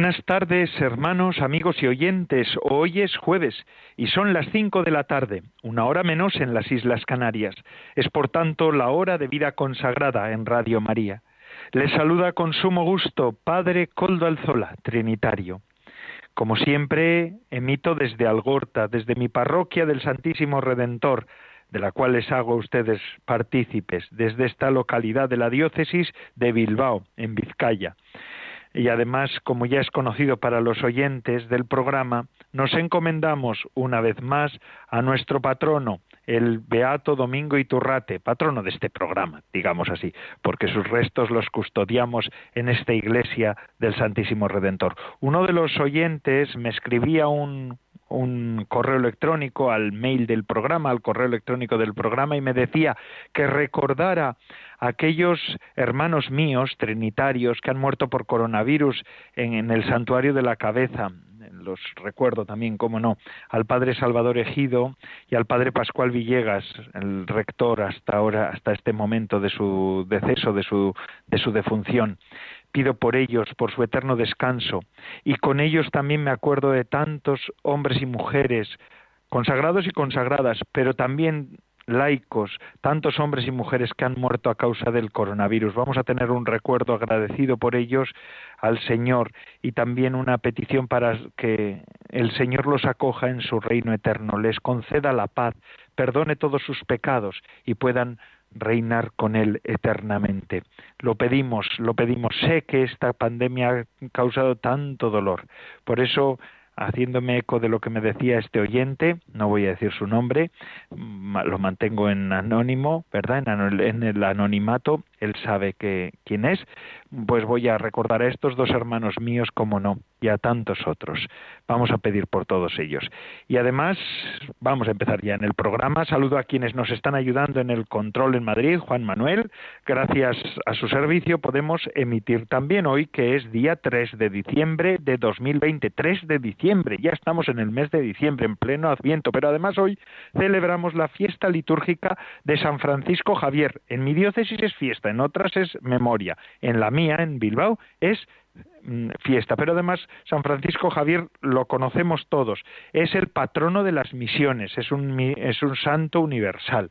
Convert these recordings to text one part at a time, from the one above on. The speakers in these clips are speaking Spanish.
Buenas tardes, hermanos, amigos y oyentes. Hoy es jueves y son las cinco de la tarde, una hora menos en las Islas Canarias. Es por tanto la hora de vida consagrada en Radio María. Les saluda con sumo gusto Padre Coldo Alzola, Trinitario. Como siempre, emito desde Algorta, desde mi parroquia del Santísimo Redentor, de la cual les hago a ustedes partícipes, desde esta localidad de la diócesis de Bilbao, en Vizcaya y además, como ya es conocido para los oyentes del programa, nos encomendamos una vez más a nuestro patrono, el Beato Domingo Iturrate, patrono de este programa, digamos así, porque sus restos los custodiamos en esta iglesia del Santísimo Redentor. Uno de los oyentes me escribía un, un correo electrónico al mail del programa, al correo electrónico del programa, y me decía que recordara a aquellos hermanos míos trinitarios que han muerto por coronavirus en, en el santuario de la cabeza, los recuerdo también, cómo no, al padre Salvador Ejido y al padre Pascual Villegas, el rector hasta ahora, hasta este momento de su deceso, de su, de su defunción pido por ellos, por su eterno descanso, y con ellos también me acuerdo de tantos hombres y mujeres, consagrados y consagradas, pero también laicos, tantos hombres y mujeres que han muerto a causa del coronavirus. Vamos a tener un recuerdo agradecido por ellos al Señor y también una petición para que el Señor los acoja en su reino eterno, les conceda la paz, perdone todos sus pecados y puedan reinar con Él eternamente. Lo pedimos, lo pedimos. Sé que esta pandemia ha causado tanto dolor. Por eso, haciéndome eco de lo que me decía este oyente, no voy a decir su nombre, lo mantengo en anónimo, ¿verdad? En el anonimato, él sabe que quién es, pues voy a recordar a estos dos hermanos míos, como no, y a tantos otros. Vamos a pedir por todos ellos. Y además, vamos a empezar ya en el programa. Saludo a quienes nos están ayudando en el control en Madrid, Juan Manuel. Gracias a su servicio podemos emitir también hoy, que es día 3 de diciembre de 2020. 3 de diciembre, ya estamos en el mes de diciembre, en pleno Adviento, pero además hoy celebramos la fiesta litúrgica de San Francisco Javier. En mi diócesis es fiesta en otras es memoria, en la mía, en Bilbao, es mm, fiesta. Pero además, San Francisco Javier lo conocemos todos, es el patrono de las misiones, es un, santo universal.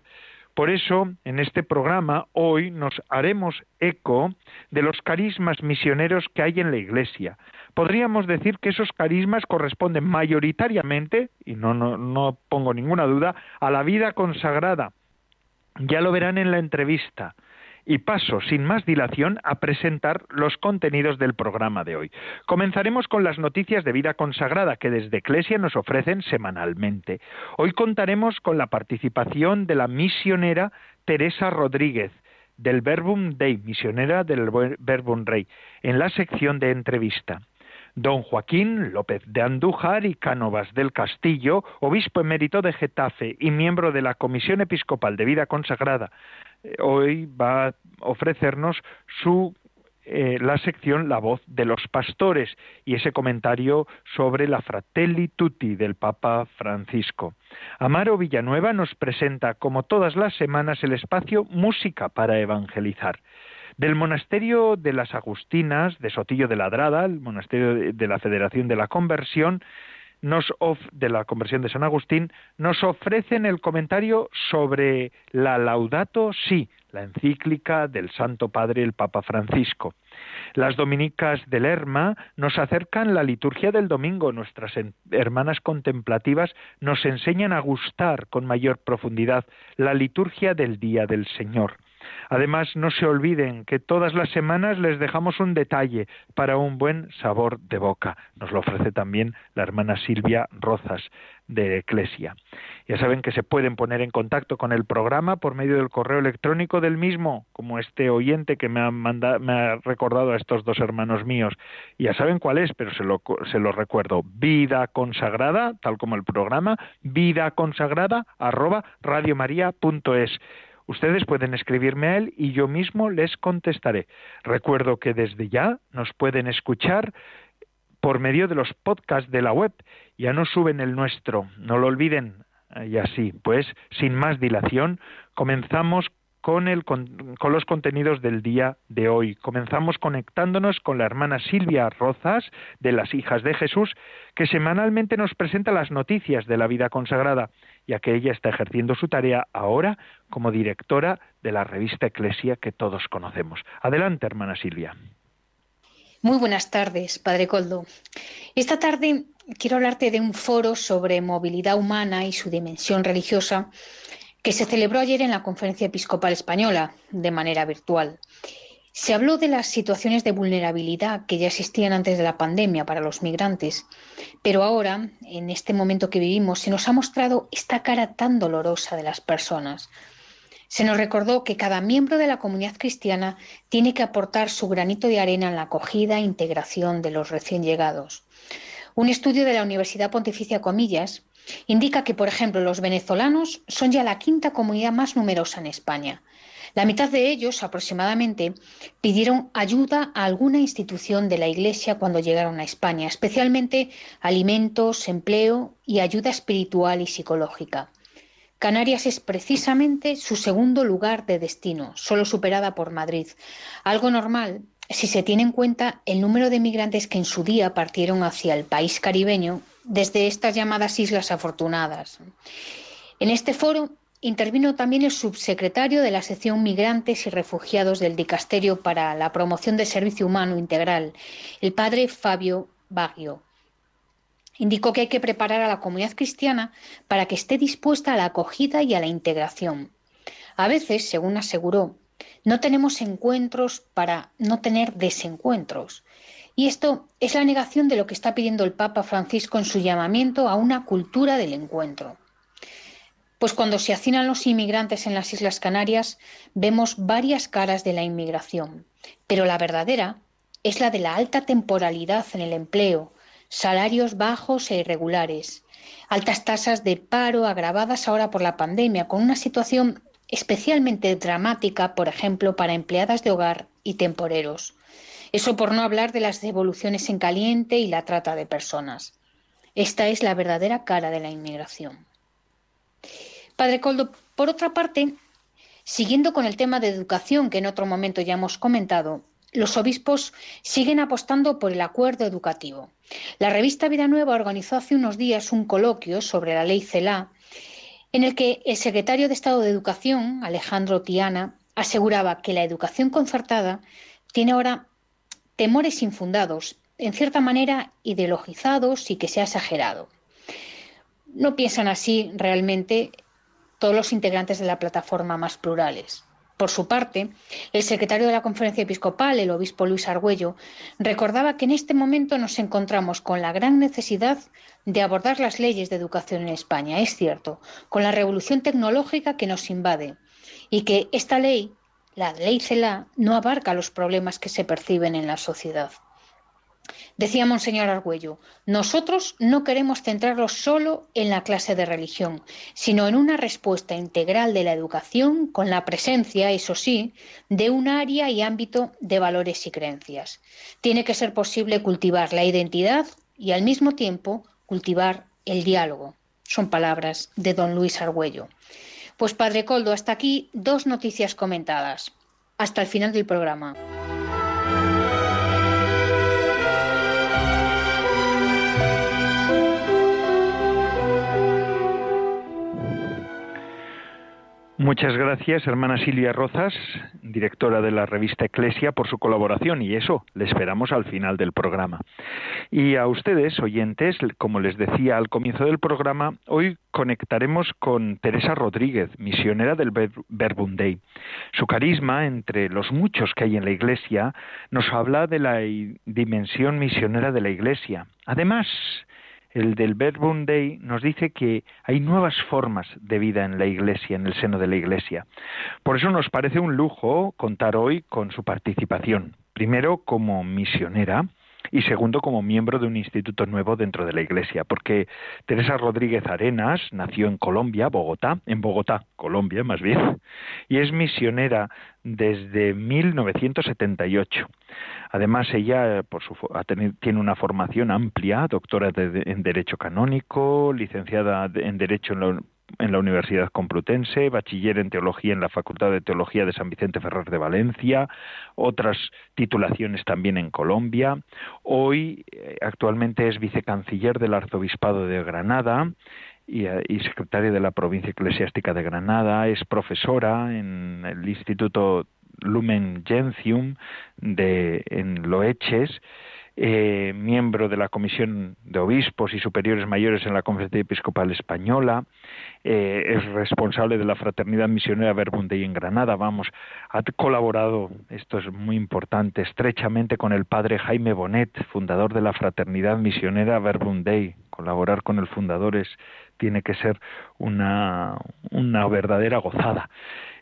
Por eso, en este programa, hoy nos haremos eco de los carismas misioneros que hay en la Iglesia. Podríamos decir que esos carismas corresponden mayoritariamente, y no, no pongo ninguna duda, a la vida consagrada. Ya lo verán en la entrevista y paso sin más dilación a presentar los contenidos del programa de hoy. Comenzaremos con las noticias de vida consagrada que desde Eclesia nos ofrecen semanalmente. Hoy contaremos con la participación de la misionera Teresa Rodríguez del Verbum Dei, misionera del Verbum Rey, en la sección de entrevista don Joaquín López de Andújar y Cánovas del Castillo, obispo emérito de Getafe y miembro de la Comisión Episcopal de Vida Consagrada, hoy va a ofrecernos su eh, la sección La voz de los pastores y ese comentario sobre la Fratelli Tutti del Papa Francisco. Amaro Villanueva nos presenta, como todas las semanas, el espacio Música para Evangelizar. Del monasterio de las Agustinas de Sotillo de Ladrada, el monasterio de la Federación de la Conversión, nos de la conversión de San Agustín, nos ofrecen el comentario sobre la Laudato Si, la encíclica del Santo Padre el Papa Francisco. Las dominicas del Lerma nos acercan la liturgia del domingo. Nuestras hermanas contemplativas nos enseñan a gustar con mayor profundidad la liturgia del Día del Señor. Además, no se olviden que todas las semanas les dejamos un detalle para un buen sabor de boca. Nos lo ofrece también la hermana Silvia Rozas de Eclesia. Ya saben que se pueden poner en contacto con el programa por medio del correo electrónico del mismo, como este oyente que me ha, me ha recordado a estos dos hermanos míos. Ya saben cuál es, pero se lo, se lo recuerdo. Vida consagrada, tal como el programa, vida consagrada arroba radiomaria.es. Ustedes pueden escribirme a él y yo mismo les contestaré. Recuerdo que desde ya nos pueden escuchar por medio de los podcasts de la web. Ya no suben el nuestro, no lo olviden. Y así, pues, sin más dilación, comenzamos con, con, los contenidos del día de hoy. Comenzamos conectándonos con la hermana Silvia Rozas de las Hijas de Jesús, que semanalmente nos presenta las noticias de la vida consagrada, ya que ella está ejerciendo su tarea ahora como directora de la revista Eclesia que todos conocemos. Adelante, hermana Silvia. Muy buenas tardes, Padre Coldo. Esta tarde quiero hablarte de un foro sobre movilidad humana y su dimensión religiosa que se celebró ayer en la Conferencia Episcopal Española de manera virtual. Se habló de las situaciones de vulnerabilidad que ya existían antes de la pandemia para los migrantes, pero ahora, en este momento que vivimos, se nos ha mostrado esta cara tan dolorosa de las personas. Se nos recordó que cada miembro de la comunidad cristiana tiene que aportar su granito de arena en la acogida e integración de los recién llegados. Un estudio de la Universidad Pontificia Comillas indica que, por ejemplo, los venezolanos son ya la quinta comunidad más numerosa en España. La mitad de ellos, aproximadamente, pidieron ayuda a alguna institución de la Iglesia cuando llegaron a España, especialmente alimentos, empleo y ayuda espiritual y psicológica. Canarias es precisamente su segundo lugar de destino, solo superada por Madrid. Algo normal si se tiene en cuenta el número de migrantes que en su día partieron hacia el país caribeño desde estas llamadas Islas Afortunadas. En este foro intervino también el subsecretario de la sección Migrantes y Refugiados del Dicasterio para la Promoción del Servicio Humano Integral, el padre Fabio Baggio. Indicó que hay que preparar a la comunidad cristiana para que esté dispuesta a la acogida y a la integración. A veces, según aseguró, no tenemos encuentros para no tener desencuentros. Y esto es la negación de lo que está pidiendo el Papa Francisco en su llamamiento a una cultura del encuentro. Pues cuando se hacinan los inmigrantes en las Islas Canarias, vemos varias caras de la inmigración, pero la verdadera es la de la alta temporalidad en el empleo, salarios bajos e irregulares, altas tasas de paro agravadas ahora por la pandemia, con una situación especialmente dramática, por ejemplo, para empleadas de hogar y temporeros. Eso por no hablar de las devoluciones en caliente y la trata de personas. Esta es la verdadera cara de la inmigración. Padre Coldo, por otra parte, siguiendo con el tema de educación que en otro momento ya hemos comentado, los obispos siguen apostando por el acuerdo educativo. La revista Vida Nueva organizó hace unos días un coloquio sobre la ley CELA en el que el secretario de Estado de Educación, Alejandro Tiana, aseguraba que la educación concertada tiene ahora temores infundados, en cierta manera ideologizados y que se ha exagerado. No piensan así realmente todos los integrantes de la plataforma más plurales. Por su parte, el secretario de la Conferencia Episcopal, el obispo Luis Argüello, recordaba que en este momento nos encontramos con la gran necesidad de abordar las leyes de educación en España. Es cierto, con la revolución tecnológica que nos invade y que esta ley la ley CELA no abarca los problemas que se perciben en la sociedad. Decía Monseñor Argüello, nosotros no queremos centrarlo solo en la clase de religión, sino en una respuesta integral de la educación con la presencia, eso sí, de un área y ámbito de valores y creencias. Tiene que ser posible cultivar la identidad y al mismo tiempo cultivar el diálogo. Son palabras de don Luis Argüello. Pues Padre Coldo, hasta aquí dos noticias comentadas. Hasta el final del programa. Muchas gracias, hermana Silvia Rozas, directora de la revista Eclesia, por su colaboración y eso, le esperamos al final del programa. Y a ustedes, oyentes, como les decía al comienzo del programa, hoy conectaremos con Teresa Rodríguez, misionera del Verbum Dei. Su carisma, entre los muchos que hay en la Iglesia, nos habla de la dimensión misionera de la Iglesia. Además, el del Verbum Dei nos dice que hay nuevas formas de vida en la Iglesia, en el seno de la Iglesia. Por eso nos parece un lujo contar hoy con su participación. Primero como misionera, y segundo como miembro de un instituto nuevo dentro de la Iglesia, porque Teresa Rodríguez Arenas nació en Colombia, Bogotá, en Bogotá, Colombia más bien, y es misionera desde 1978. Además, ella por su, tiene una formación amplia, doctora en Derecho Canónico, licenciada en Derecho en la en la Universidad Complutense, bachiller en Teología en la Facultad de Teología de San Vicente Ferrer de Valencia, otras titulaciones también en Colombia. Hoy eh, actualmente es vicecanciller del Arzobispado de Granada y, eh, y secretaria de la Provincia Eclesiástica de Granada, es profesora en el Instituto Lumen Gentium de, en Loeches eh, miembro de la Comisión de Obispos y Superiores Mayores en la Conferencia Episcopal Española, eh, es responsable de la Fraternidad Misionera Verbum Dei en Granada, vamos, ha colaborado, esto es muy importante, estrechamente con el padre Jaime Bonet, fundador de la Fraternidad Misionera Verbum Dei. Colaborar con el fundador es, tiene que ser una, una verdadera gozada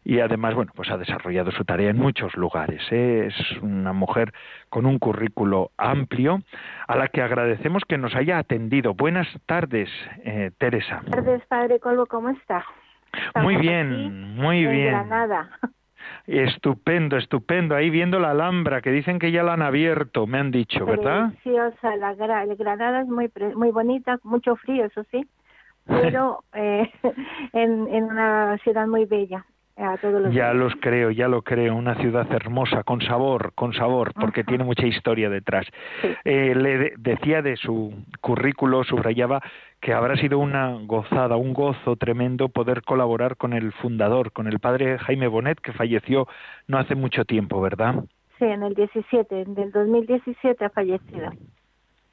y además, bueno, pues ha desarrollado su tarea en muchos lugares. ¿eh? Es una mujer con un currículo amplio a la que agradecemos que nos haya atendido. Buenas tardes, eh, Teresa. Buenas tardes, Padre Colbo, ¿cómo está? muy bien, muy en bien. Granada. Estupendo, estupendo. Ahí viendo la Alhambra, que dicen que ya la han abierto, me han dicho, ¿verdad? Preciosa, la Granada es muy, muy bonita, mucho frío, eso sí, pero eh, en, en una ciudad muy bella ya los creo, ya lo creo, una ciudad hermosa, con sabor, con sabor, porque tiene mucha historia detrás. Eh, le decía de su currículo, subrayaba que habrá sido una gozada, un gozo tremendo poder colaborar con el fundador, con el padre Jaime Bonet, que falleció no hace mucho tiempo, ¿verdad? Sí, en el 17, en el 2017 ha fallecido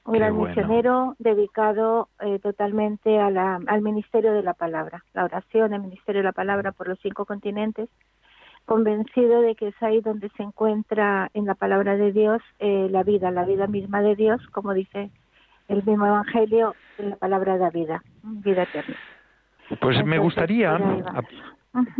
un gran misionero dedicado eh, totalmente a la, al ministerio de la palabra, la oración, el ministerio de la palabra por los cinco continentes, convencido de que es ahí donde se encuentra en la palabra de Dios eh, la vida, la vida misma de Dios, como dice el mismo Evangelio, la palabra de la vida, vida eterna. Pues me gustaría,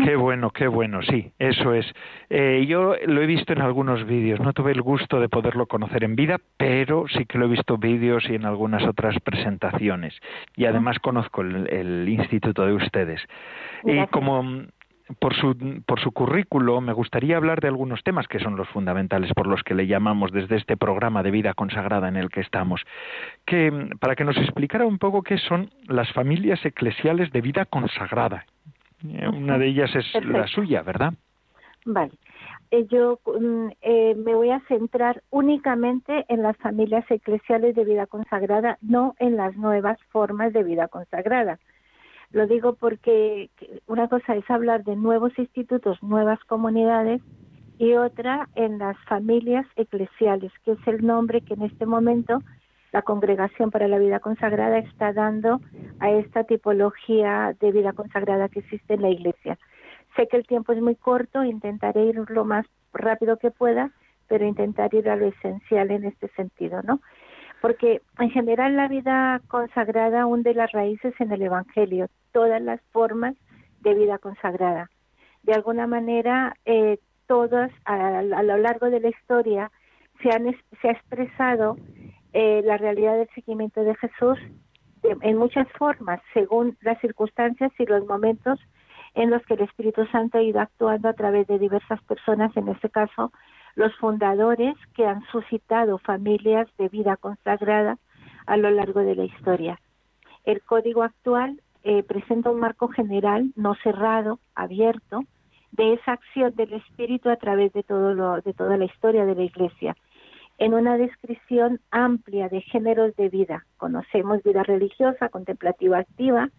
Qué bueno, qué bueno, sí, eso es. Eh, yo lo he visto en algunos vídeos, no tuve el gusto de poderlo conocer en vida, pero sí que lo he visto vídeos y en algunas otras presentaciones. Y además conozco el, instituto de ustedes. Y como mm, por su, por su currículo, me gustaría hablar de algunos temas que son los fundamentales por los que le llamamos desde este programa de vida consagrada en el que estamos, que mm, para que nos explicara un poco qué son las familias eclesiales de vida consagrada una de ellas es la suya, ¿verdad? Vale. Eh, yo mm, eh, me voy a centrar únicamente en las familias eclesiales de vida consagrada, no en las nuevas formas de vida consagrada. Lo digo porque una cosa es hablar de nuevos institutos, nuevas comunidades, y otra en las familias eclesiales, que es el nombre que en este momento la Congregación para la Vida Consagrada está dando a esta tipología de vida consagrada que existe en la Iglesia. Sé que el tiempo es muy corto, intentaré ir lo más rápido que pueda, pero intentar ir a lo esencial en este sentido, ¿no? Porque en general la vida consagrada hunde las raíces en el Evangelio, todas las formas de vida consagrada. De alguna manera, eh, todas a, lo largo de la historia se, han, se ha expresado eh, la realidad del seguimiento de Jesús en muchas formas, según las circunstancias y los momentos en los que el Espíritu Santo ha ido actuando a través de diversas personas, en este caso los fundadores que han suscitado familias de vida consagrada a lo largo de la historia. El código actual eh, presenta un marco general, no cerrado, abierto, de esa acción del Espíritu a través de, todo lo, de toda la historia de la Iglesia en una descripción amplia de géneros de vida. Conocemos vida religiosa, contemplativa activa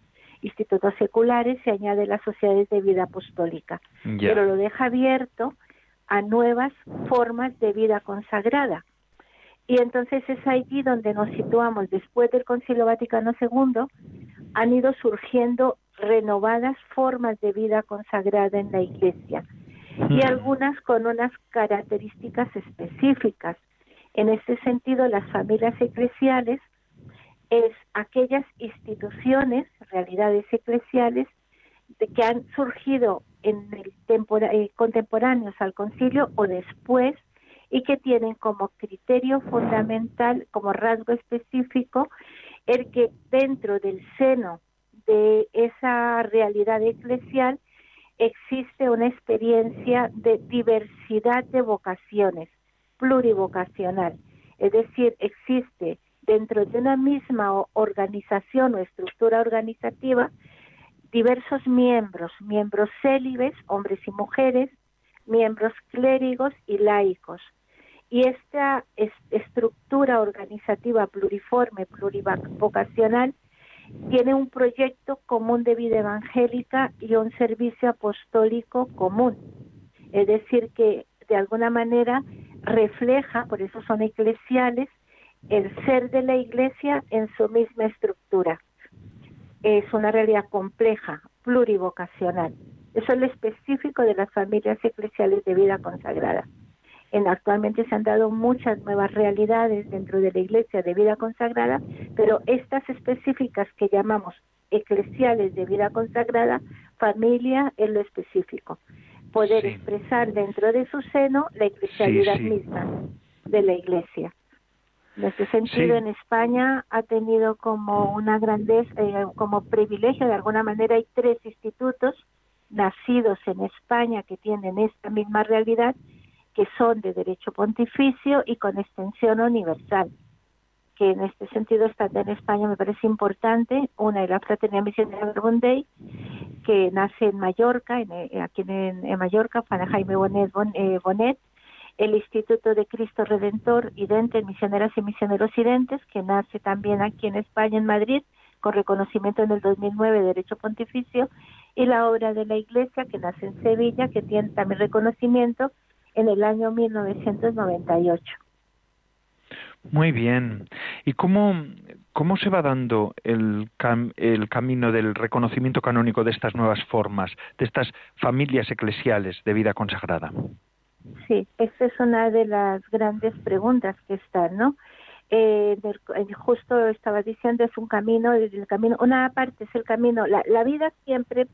institutos seculares, se añade las sociedades de vida apostólica, pero lo deja abierto a nuevas formas de vida consagrada. Y entonces es allí donde nos situamos. Después del Concilio Vaticano II han ido surgiendo renovadas formas de vida consagrada en la Iglesia y algunas con unas características específicas. En este sentido, las familias eclesiales es aquellas instituciones, realidades eclesiales, que han surgido en el eh, contemporáneos al concilio o después y que tienen como criterio fundamental, como rasgo específico, el que dentro del seno de esa realidad eclesial existe una experiencia de diversidad de vocaciones, plurivocacional. Es decir, existe dentro de una misma organización o estructura organizativa diversos miembros, miembros célibes, hombres y mujeres, miembros clérigos y laicos. Y esta estructura organizativa pluriforme, plurivocacional, tiene un proyecto común de vida evangélica y un servicio apostólico común. Es decir, que de alguna manera refleja, por eso son eclesiales, el ser de la iglesia en su misma estructura. Es una realidad compleja, plurivocacional. Eso es lo específico de las familias eclesiales de vida consagrada. En, actualmente se han dado muchas nuevas realidades dentro de la iglesia de vida consagrada, pero estas específicas que llamamos eclesiales de vida consagrada, familia es lo específico. Poder expresar dentro de su seno la eclesialidad misma de la iglesia. En este sentido, en España ha tenido como una grandeza, eh, como privilegio de alguna manera, hay tres institutos nacidos en España que tienen esta misma realidad, que son de derecho pontificio y con extensión universal, que en este sentido están en España me parece importante. Una es la Fraternidad Misionera Verbundey, que nace en Mallorca, en, eh, aquí en, Mallorca, Juan Jaime Bonet, eh, Bonet el Instituto de Cristo Redentor Idente, Misioneras y Misioneros Identes, que nace también aquí en España, en Madrid, con reconocimiento en el 2009 de Derecho Pontificio, y la obra de la Iglesia, que nace en Sevilla, que tiene también reconocimiento en el año 1998. Muy bien. ¿Y cómo, cómo se va dando el, el camino del reconocimiento canónico de estas nuevas formas, de estas familias eclesiales de vida consagrada? Sí, esta es una de las grandes preguntas que están, ¿no? Eh, eh, justo estaba diciendo es un camino, el camino, una parte es el camino, la, la vida siempre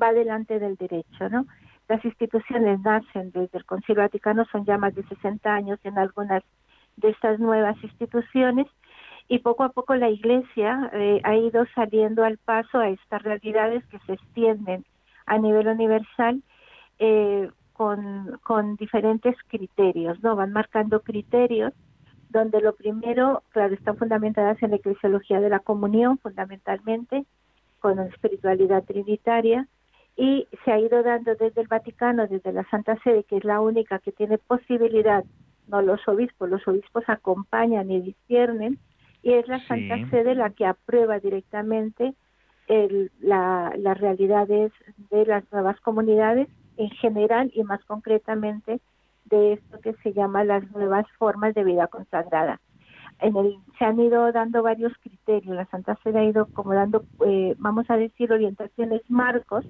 va delante del derecho, ¿no? Las instituciones nacen desde el Concilio Vaticano, son ya más de 60 años en algunas de estas nuevas instituciones y poco a poco la Iglesia eh, ha ido saliendo al paso a estas realidades que se extienden a nivel universal eh, con, con diferentes criterios, ¿no? Van marcando criterios donde lo primero, claro, están fundamentadas en la eclesiología de la comunión, fundamentalmente, con la espiritualidad trinitaria, y se ha ido dando desde el Vaticano, desde la Santa Sede, que es la única que tiene posibilidad, no los obispos, los obispos acompañan y disciernen, y es la Santa Sede la que aprueba directamente el, la, las realidades de las nuevas comunidades en general y más concretamente de esto que se llama las nuevas formas de vida consagrada. En el, se han ido dando varios criterios, la Santa Sede ha ido como dando, eh, vamos a decir, orientaciones marcos,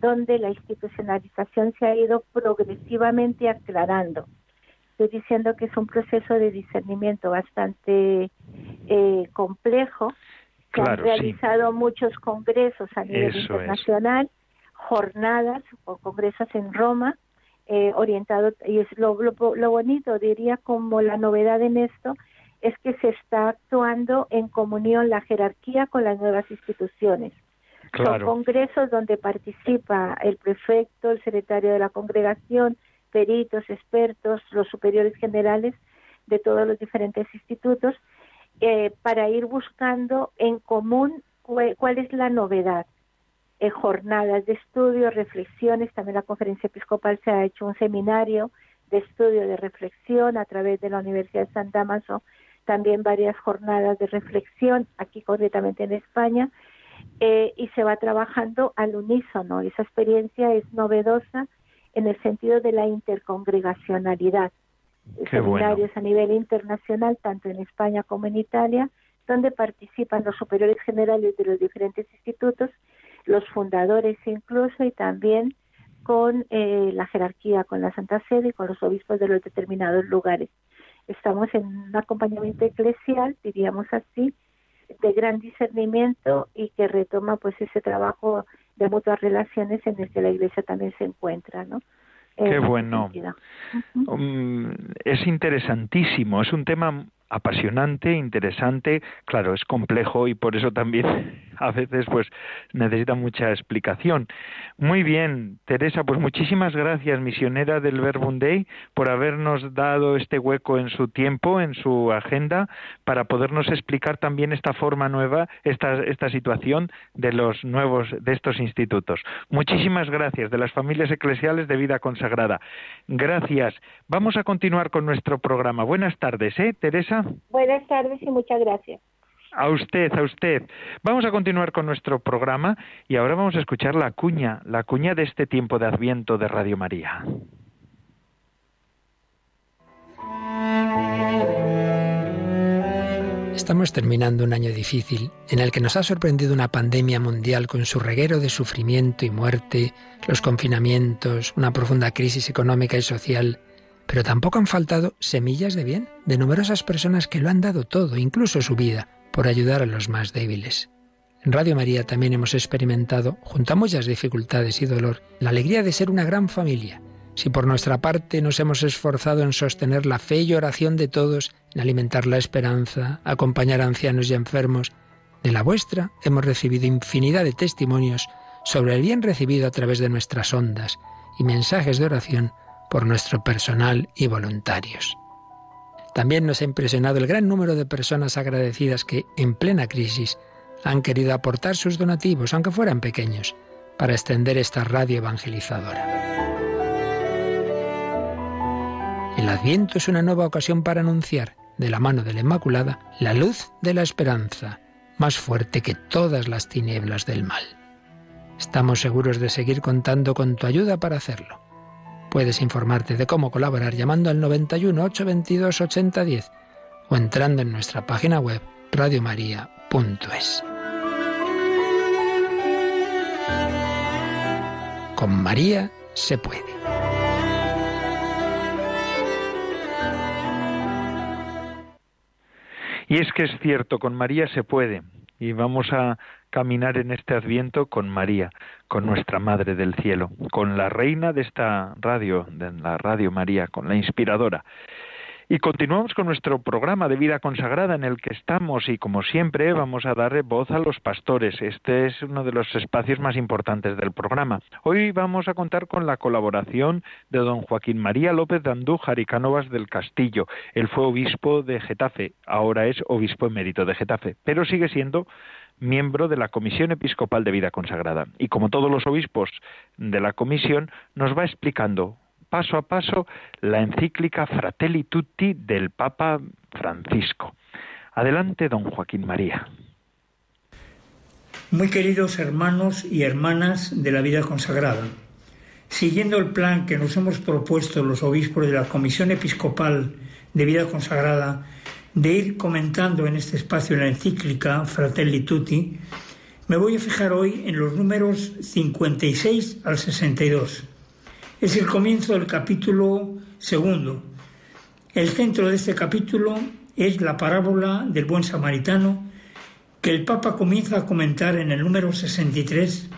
donde la institucionalización se ha ido progresivamente aclarando. Estoy diciendo que es un proceso de discernimiento bastante eh, complejo. Se han realizado muchos congresos a nivel internacional jornadas o congresos en Roma eh, orientado y es lo, lo, bonito diría como la novedad en esto es que se está actuando en comunión la jerarquía con las nuevas instituciones. Son congresos donde participa el prefecto el secretario de la congregación peritos expertos los superiores generales de todos los diferentes institutos eh, para ir buscando en común cuál es la novedad eh, jornadas de estudio, reflexiones. También la conferencia episcopal se ha hecho un seminario de estudio, de reflexión a través de la Universidad de San Damaso, también varias jornadas de reflexión, aquí concretamente en España. eh, y se va trabajando al unísono. Esa experiencia es novedosa en el sentido de la intercongregacionalidad. Seminarios a nivel internacional, tanto en España como en Italia, donde participan los superiores generales de los diferentes institutos, los fundadores incluso, y también con eh, la jerarquía, con la Santa Sede y con los obispos de los determinados lugares. Estamos en un acompañamiento eclesial, diríamos así, de gran discernimiento y que retoma pues ese trabajo de mutuas relaciones en el que la Iglesia también se encuentra, ¿no? Qué bueno. Um, es interesantísimo, es un tema apasionante, interesante, claro, es complejo y por eso también a veces pues necesita mucha explicación. Muy bien, Teresa, pues muchísimas gracias, misionera del Verbum por habernos dado este hueco en su tiempo, en su agenda, para podernos explicar también esta forma nueva, esta, esta situación de los nuevos, de estos institutos. Muchísimas gracias, de las familias eclesiales de vida consagrada. Gracias. Vamos a continuar con nuestro programa. Buenas tardes, ¿eh, Teresa? Buenas tardes y muchas gracias. A usted, a usted. Vamos a continuar con nuestro programa y ahora vamos a escuchar la cuña, la cuña de este tiempo de Adviento de Radio María. Estamos terminando un año difícil en el que nos ha sorprendido una pandemia mundial con su reguero de sufrimiento y muerte, los confinamientos, una profunda crisis económica y social, pero tampoco han faltado semillas de bien de numerosas personas que lo han dado todo, incluso su vida, por ayudar a los más débiles. En Radio María también hemos experimentado, junto a muchas dificultades y dolor, la alegría de ser una gran familia. Si por nuestra parte nos hemos esforzado en sostener la fe y oración de todos, en alimentar la esperanza, acompañar a ancianos y enfermos, de la vuestra hemos recibido infinidad de testimonios sobre el bien recibido a través de nuestras ondas y mensajes de oración por nuestro personal y voluntarios. También nos ha impresionado el gran número de personas agradecidas que, en plena crisis, han querido aportar sus donativos, aunque fueran pequeños, para extender esta radio evangelizadora. El Adviento es una nueva ocasión para anunciar, de la mano de la Inmaculada, la luz de la esperanza, más fuerte que todas las tinieblas del mal. Estamos seguros de seguir contando con tu ayuda para hacerlo. Puedes informarte de cómo colaborar llamando al 91 822 8010 o entrando en nuestra página web radiomaria.es. Con María se puede. Y es que es cierto, con María se puede. Y vamos a caminar en este adviento con María, con nuestra Madre del Cielo, con la reina de esta radio, de la Radio María, con la inspiradora. Y continuamos con nuestro programa de vida consagrada en el que estamos y como siempre vamos a dar voz a los pastores. Este es uno de los espacios más importantes del programa. Hoy vamos a contar con la colaboración de don Joaquín María López de Andújar y Cánovas del Castillo. Él fue obispo de Getafe, ahora es obispo emérito de Getafe, pero sigue siendo miembro de la Comisión Episcopal de Vida Consagrada. Y como todos los obispos de la comisión, nos va explicando paso a paso la encíclica Fratelli Tutti del Papa Francisco. Adelante, don Joaquín María. Muy queridos hermanos y hermanas de la vida consagrada, siguiendo el plan que nos hemos propuesto los obispos de la Comisión Episcopal de Vida Consagrada de ir comentando en este espacio la encíclica Fratelli Tutti, me voy a fijar hoy en los números 56 al 62. Es el comienzo del capítulo segundo. El centro de este capítulo es la parábola del buen samaritano que el Papa comienza a comentar en el número 63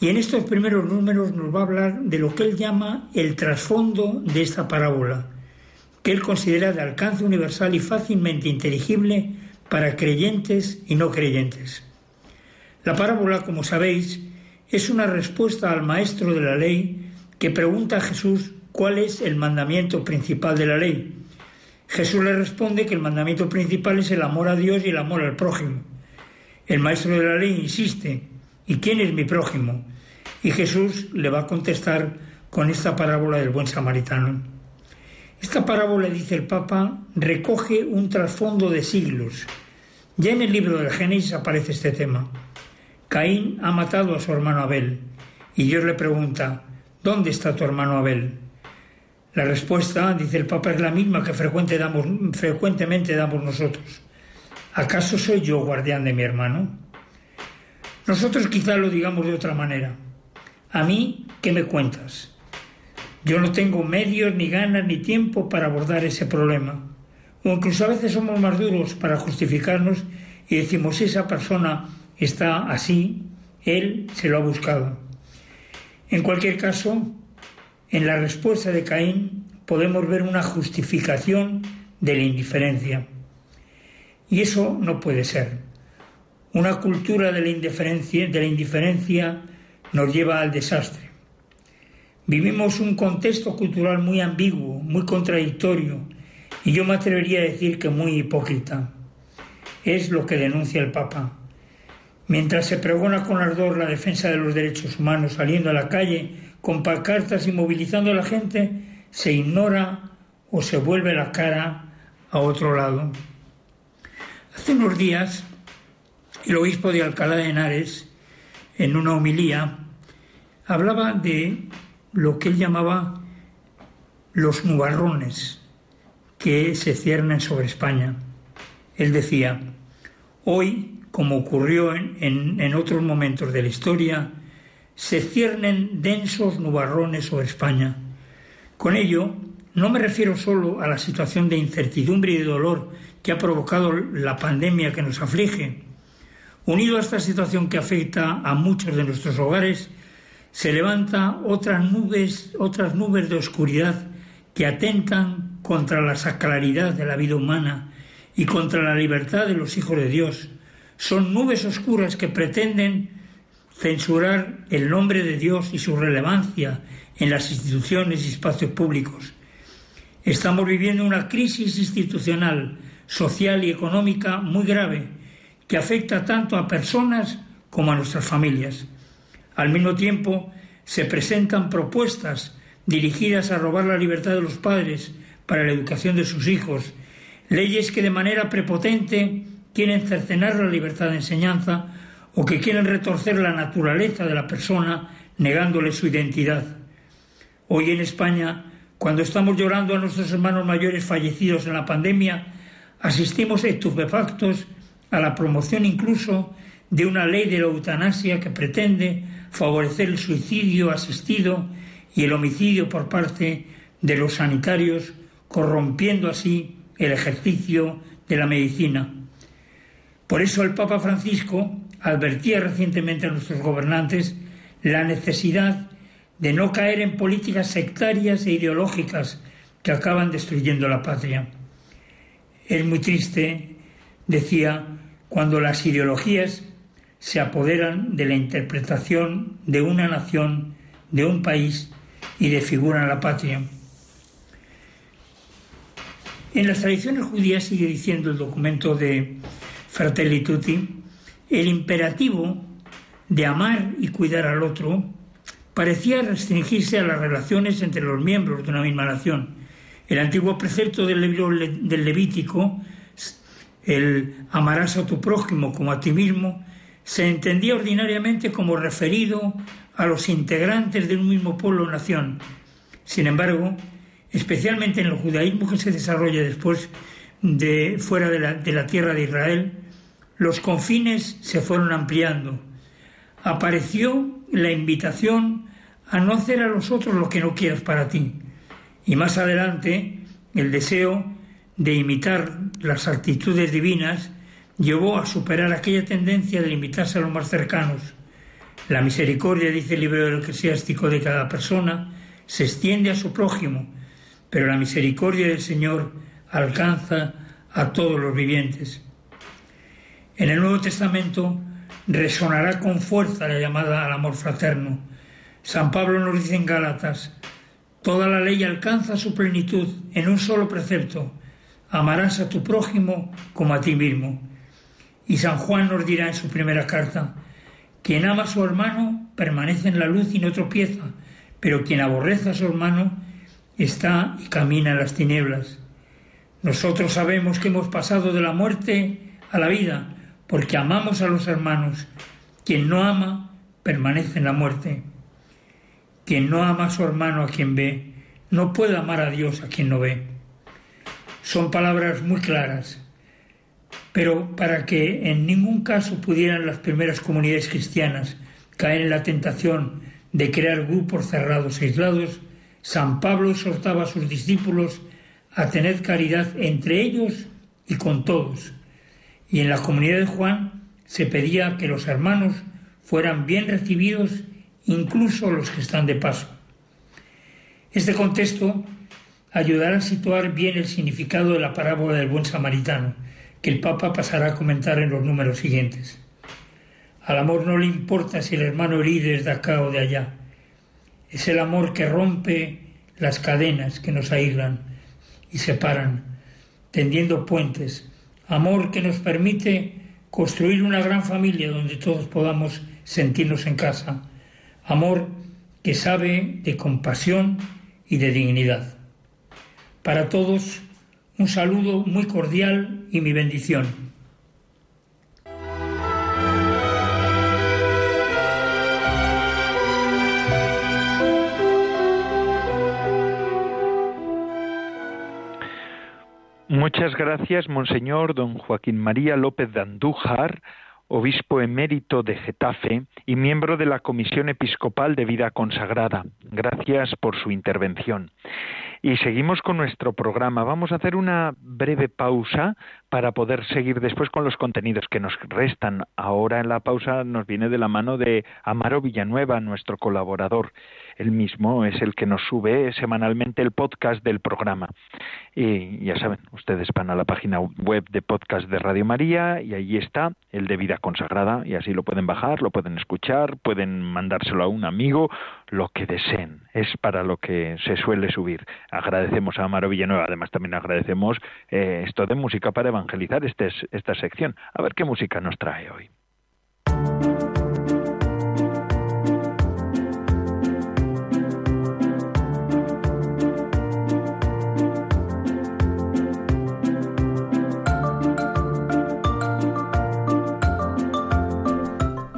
y en estos primeros números nos va a hablar de lo que él llama el trasfondo de esta parábola, que él considera de alcance universal y fácilmente inteligible para creyentes y no creyentes. La parábola, como sabéis, es una respuesta al maestro de la ley que pregunta a Jesús cuál es el mandamiento principal de la ley. Jesús le responde que el mandamiento principal es el amor a Dios y el amor al prójimo. El maestro de la ley insiste, ¿y quién es mi prójimo? Y Jesús le va a contestar con esta parábola del buen samaritano. Esta parábola, dice el Papa, recoge un trasfondo de siglos. Ya en el libro del Génesis aparece este tema. Caín ha matado a su hermano Abel y Dios le pregunta, ¿dónde está tu hermano Abel? La respuesta, dice el Papa, es la misma que frecuentemente damos nosotros. ¿Acaso soy yo guardián de mi hermano? Nosotros quizá lo digamos de otra manera. A mí, ¿qué me cuentas? Yo no tengo medios, ni ganas, ni tiempo para abordar ese problema. O incluso a veces somos más duros para justificarnos y decimos, esa persona está así, él se lo ha buscado. En cualquier caso, en la respuesta de Caín podemos ver una justificación de la indiferencia. Y eso no puede ser. Una cultura de la indiferencia, de la indiferencia nos lleva al desastre. Vivimos un contexto cultural muy ambiguo, muy contradictorio y yo me atrevería a decir que muy hipócrita. Es lo que denuncia el Papa. Mientras se pregona con ardor la defensa de los derechos humanos saliendo a la calle con pancartas y movilizando a la gente, se ignora o se vuelve la cara a otro lado. Hace unos días, el obispo de Alcalá de Henares, en una homilía, hablaba de lo que él llamaba los nubarrones que se ciernen sobre España. Él decía, hoy, como ocurrió en, en, otros momentos de la historia, se ciernen densos nubarrones sobre España. Con ello, no me refiero solo a la situación de incertidumbre y de dolor que ha provocado la pandemia que nos aflige. Unido a esta situación que afecta a muchos de nuestros hogares, se levanta otras nubes, otras nubes de oscuridad que atentan contra la sacralidad de la vida humana y contra la libertad de los hijos de Dios. Son nubes oscuras que pretenden censurar el nombre de Dios y su relevancia en las instituciones y espacios públicos. Estamos viviendo una crisis institucional, social y económica muy grave que afecta tanto a personas como a nuestras familias. Al mismo tiempo, se presentan propuestas dirigidas a robar la libertad de los padres para la educación de sus hijos, leyes que de manera prepotente quieren cercenar la libertad de enseñanza o que quieren retorcer la naturaleza de la persona negándole su identidad. Hoy en España, cuando estamos llorando a nuestros hermanos mayores fallecidos en la pandemia, asistimos estupefactos a la promoción incluso de una ley de la eutanasia que pretende favorecer el suicidio asistido y el homicidio por parte de los sanitarios, corrompiendo así el ejercicio de la medicina. Por eso el Papa Francisco advertía recientemente a nuestros gobernantes la necesidad de no caer en políticas sectarias e ideológicas que acaban destruyendo la patria. Es muy triste, decía, cuando las ideologías se apoderan de la interpretación de una nación, de un país y desfiguran la patria. En las tradiciones judías sigue diciendo el documento de Fratelli Tutti, el imperativo de amar y cuidar al otro parecía restringirse a las relaciones entre los miembros de una misma nación. El antiguo precepto del Levítico, el amarás a tu prójimo como a ti mismo, se entendía ordinariamente como referido a los integrantes de un mismo pueblo o nación. Sin embargo, especialmente en el judaísmo que se desarrolla después de fuera de la, de la tierra de Israel, los confines se fueron ampliando. Apareció la invitación a no hacer a los otros lo que no quieras para ti. Y más adelante, el deseo de imitar las actitudes divinas llevó a superar aquella tendencia de limitarse a los más cercanos. La misericordia, dice el libro eclesiástico de cada persona, se extiende a su prójimo, pero la misericordia del Señor alcanza a todos los vivientes. En el Nuevo Testamento resonará con fuerza la llamada al amor fraterno. San Pablo nos dice en Gálatas, toda la ley alcanza su plenitud en un solo precepto, amarás a tu prójimo como a ti mismo. Y San Juan nos dirá en su primera carta, quien ama a su hermano permanece en la luz y no tropieza, pero quien aborrece a su hermano está y camina en las tinieblas. Nosotros sabemos que hemos pasado de la muerte a la vida porque amamos a los hermanos Quien no ama permanece en la muerte. Quien no ama a su hermano a quien ve, no puede amar a Dios a quien no ve. Son palabras muy claras, pero para que en ningún caso pudieran las primeras comunidades cristianas caer en la tentación de crear grupos cerrados e aislados, San Pablo exhortaba a sus discípulos a tener caridad entre ellos y con todos. Y en la comunidad de Juan se pedía que los hermanos fueran bien recibidos, incluso los que están de paso. Este contexto ayudará a situar bien el significado de la parábola del buen samaritano, que el Papa pasará a comentar en los números siguientes. Al amor no le importa si el hermano herido es de acá o de allá. Es el amor que rompe las cadenas que nos aíslan y separan, tendiendo puentes. Amor que nos permite construir una gran familia donde todos podamos sentirnos en casa. Amor que sabe de compasión y de dignidad. Para todos, un saludo muy cordial y mi bendición. Muchas gracias, Monseñor don Joaquín María López de Andújar, obispo emérito de Getafe y miembro de la Comisión Episcopal de Vida Consagrada. Gracias por su intervención. Y seguimos con nuestro programa. Vamos a hacer una breve pausa para poder seguir después con los contenidos que nos restan. Ahora en la pausa nos viene de la mano de Amaro Villanueva, nuestro colaborador. Él mismo es el que nos sube semanalmente el podcast del programa. Y ya saben, ustedes van a la página web de podcast de Radio María y ahí está el de vida consagrada y así lo pueden bajar, lo pueden escuchar, pueden mandárselo a un amigo, lo que deseen. Es para lo que se suele subir agradecemos a Amaro Villanueva, además también agradecemos eh, esto de música para evangelizar este, esta sección. A ver qué música nos trae hoy.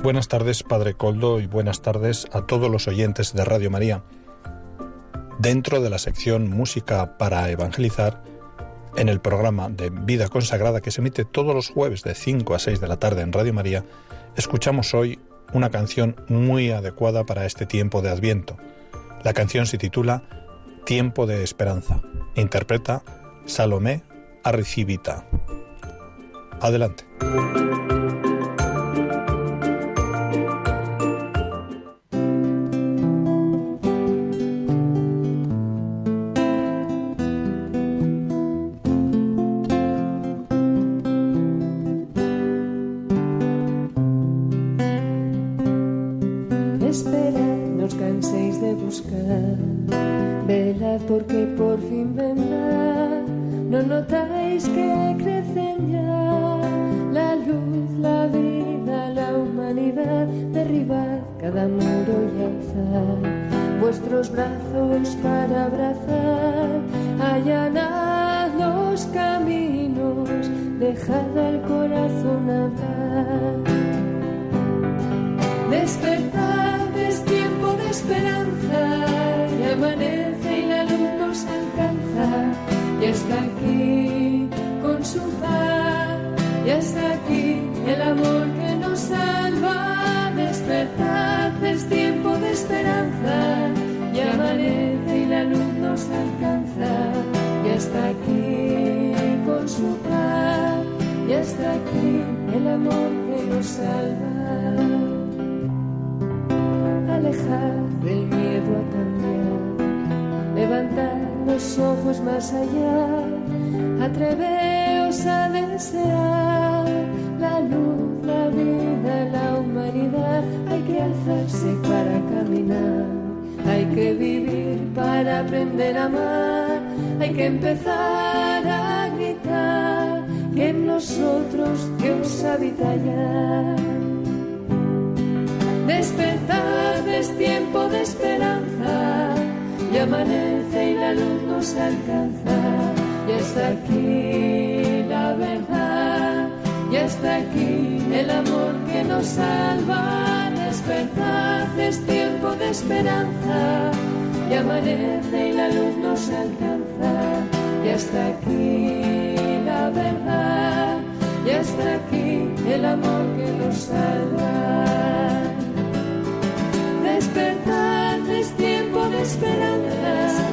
Buenas tardes, Padre Coldo, y buenas tardes a todos los oyentes de Radio María dentro de la sección Música para Evangelizar, en el programa de Vida Consagrada que se emite todos los jueves de 5 a 6 de la tarde en Radio María, escuchamos hoy una canción muy adecuada para este tiempo de Adviento. La canción se titula Tiempo de Esperanza. Interpreta Salomé Arricibita. Adelante. esperad, no os canséis de buscar. Velad porque por fin vendrá. No notáis que crecen ya la luz, la vida, la humanidad. Derribad cada muro y alzad vuestros brazos para abrazar. Allanad los caminos, dejad al corazón hablar. esperanza y amanece y la luz nos alcanza y está aquí con su paz y está aquí el amor que nos salva. Despertad es tiempo de esperanza y amanece y la luz nos alcanza y está aquí con su paz y está aquí el amor que nos salva. Alejar miedo a cambiar. Levantad los ojos más allá, atreveos a desear la luz, la vida, la humanidad. Hay que alzarse para caminar, hay que vivir para aprender a amar, hay que empezar a gritar que en nosotros Dios habita ya. Despertad, es tiempo de esperanza. Y amanece y la luz nos alcanza. Y está aquí la verdad. Y está aquí el amor que nos salva. Despertad, es tiempo de esperanza. Y amanece y la luz nos alcanza. Y está aquí la verdad. Y está aquí el amor que nos salva. Esperanza,